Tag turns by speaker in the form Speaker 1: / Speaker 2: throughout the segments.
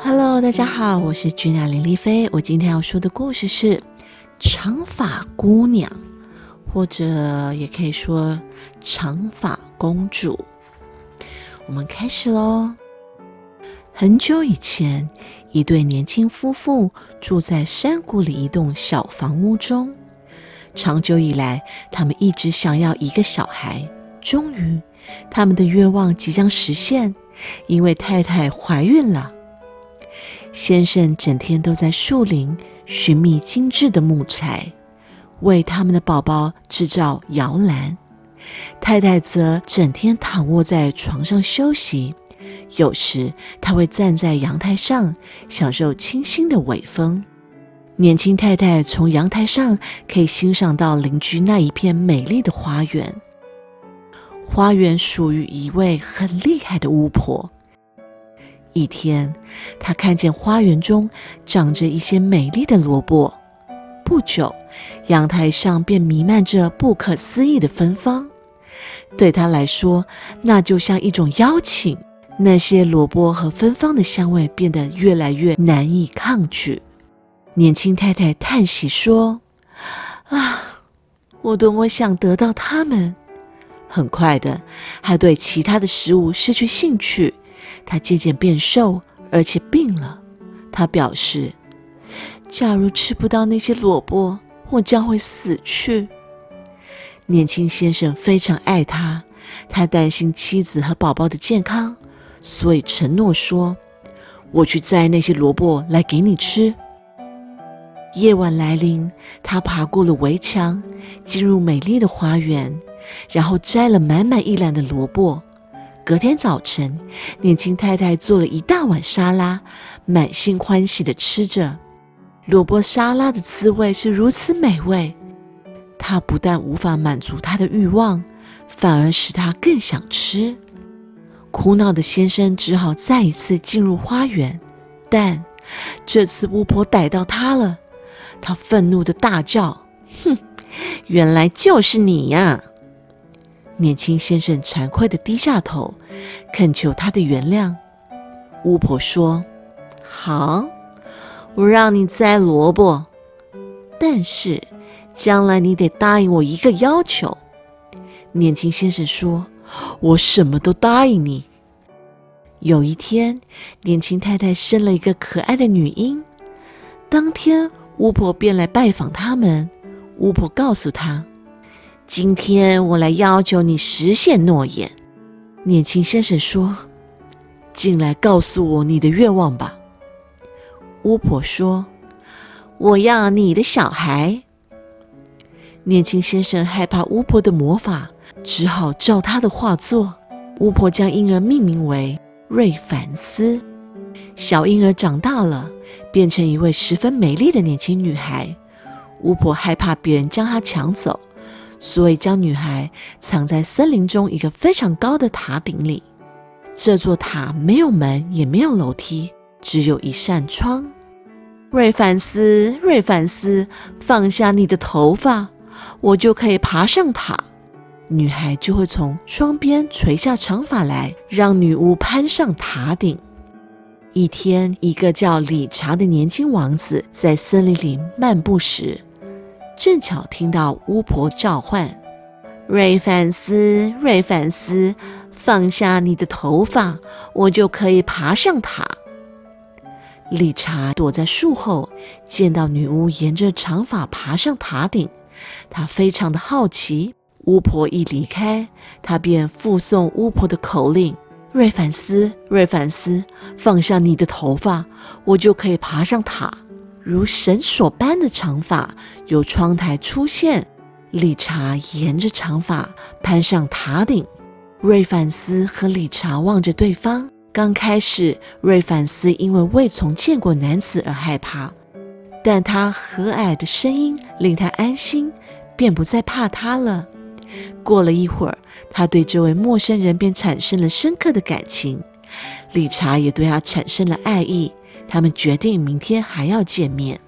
Speaker 1: Hello，大家好，我是君雅林丽菲。我今天要说的故事是《长发姑娘》，或者也可以说长发公主。我们开始喽。很久以前，一对年轻夫妇住在山谷里一栋小房屋中。长久以来，他们一直想要一个小孩。终于，他们的愿望即将实现，因为太太怀孕了。先生整天都在树林寻觅精致的木材，为他们的宝宝制造摇篮。太太则整天躺卧在床上休息，有时她会站在阳台上享受清新的微风。年轻太太从阳台上可以欣赏到邻居那一片美丽的花园。花园属于一位很厉害的巫婆。一天，他看见花园中长着一些美丽的萝卜。不久，阳台上便弥漫着不可思议的芬芳。对他来说，那就像一种邀请。那些萝卜和芬芳的香味变得越来越难以抗拒。年轻太太叹息说：“啊，我多么想得到它们！”很快的，还对其他的食物失去兴趣。他渐渐变瘦，而且病了。他表示：“假如吃不到那些萝卜，我将会死去。”年轻先生非常爱他，他担心妻子和宝宝的健康，所以承诺说：“我去摘那些萝卜来给你吃。”夜晚来临，他爬过了围墙，进入美丽的花园，然后摘了满满一篮的萝卜。隔天早晨，年轻太太做了一大碗沙拉，满心欢喜地吃着。萝卜沙拉的滋味是如此美味，她不但无法满足她的欲望，反而使她更想吃。苦恼的先生只好再一次进入花园，但这次巫婆逮到他了。他愤怒地大叫：“哼，原来就是你呀！”年轻先生惭愧地低下头，恳求他的原谅。巫婆说：“好，我让你摘萝卜，但是将来你得答应我一个要求。”年轻先生说：“我什么都答应你。”有一天，年轻太太生了一个可爱的女婴。当天，巫婆便来拜访他们。巫婆告诉他。今天我来要求你实现诺言，年轻先生说：“进来告诉我你的愿望吧。”巫婆说：“我要你的小孩。”年轻先生害怕巫婆的魔法，只好照他的话做。巫婆将婴儿命名为瑞凡斯。小婴儿长大了，变成一位十分美丽的年轻女孩。巫婆害怕别人将她抢走。所以，将女孩藏在森林中一个非常高的塔顶里。这座塔没有门，也没有楼梯，只有一扇窗。瑞凡斯，瑞凡斯，放下你的头发，我就可以爬上塔。女孩就会从窗边垂下长发来，让女巫攀上塔顶。一天，一个叫理查的年轻王子在森林里漫步时。正巧听到巫婆召唤：“瑞凡斯，瑞凡斯，放下你的头发，我就可以爬上塔。”理查躲在树后，见到女巫沿着长发爬上塔顶，他非常的好奇。巫婆一离开，他便附送巫婆的口令：“瑞凡斯，瑞凡斯，放下你的头发，我就可以爬上塔。”如绳索般的长发由窗台出现，理查沿着长发攀上塔顶。瑞凡斯和理查望着对方。刚开始，瑞凡斯因为未从见过男子而害怕，但他和蔼的声音令他安心，便不再怕他了。过了一会儿，他对这位陌生人便产生了深刻的感情，理查也对他产生了爱意。他们决定明天还要见面。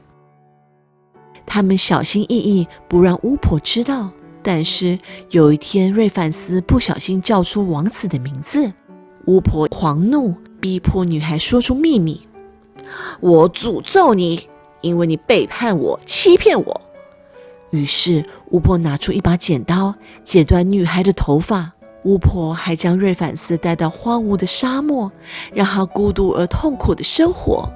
Speaker 1: 他们小心翼翼，不让巫婆知道。但是有一天，瑞凡斯不小心叫出王子的名字，巫婆狂怒，逼迫女孩说出秘密。我诅咒你，因为你背叛我，欺骗我。”于是巫婆拿出一把剪刀，剪断女孩的头发。巫婆还将瑞凡斯带到荒芜的沙漠，让他孤独而痛苦的生活。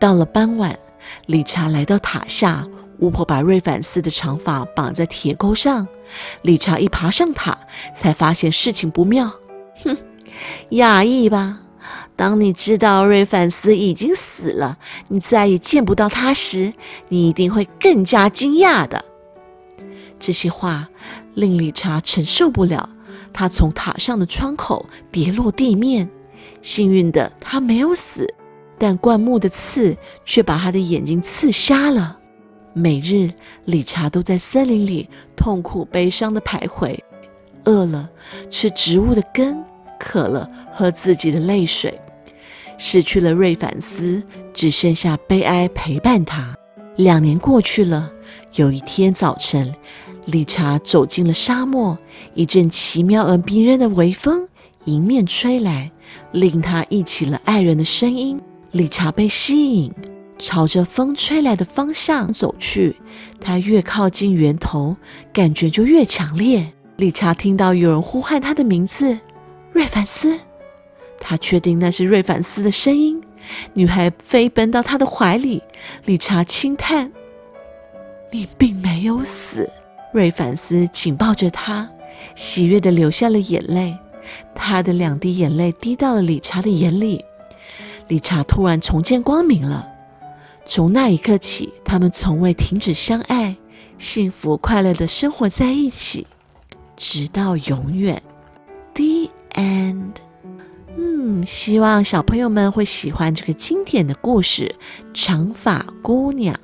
Speaker 1: 到了傍晚，理查来到塔下，巫婆把瑞凡斯的长发绑在铁钩上。理查一爬上塔，才发现事情不妙。哼，讶异吧？当你知道瑞凡斯已经死了，你再也见不到他时，你一定会更加惊讶的。这些话令理查承受不了。他从塔上的窗口跌落地面，幸运的他没有死，但灌木的刺却把他的眼睛刺瞎了。每日，理查都在森林里痛苦悲伤的徘徊，饿了吃植物的根，渴了喝自己的泪水。失去了瑞凡斯，只剩下悲哀陪伴他。两年过去了，有一天早晨。理查走进了沙漠，一阵奇妙而迷人的微风迎面吹来，令他忆起了爱人的声音。理查被吸引，朝着风吹来的方向走去。他越靠近源头，感觉就越强烈。理查听到有人呼唤他的名字：“瑞凡斯。”他确定那是瑞凡斯的声音。女孩飞奔到他的怀里，理查轻叹：“你并没有死。”瑞凡斯紧抱着她，喜悦地流下了眼泪。他的两滴眼泪滴到了理查的眼里，理查突然重见光明了。从那一刻起，他们从未停止相爱，幸福快乐地生活在一起，直到永远。The end。嗯，希望小朋友们会喜欢这个经典的故事《长发姑娘》。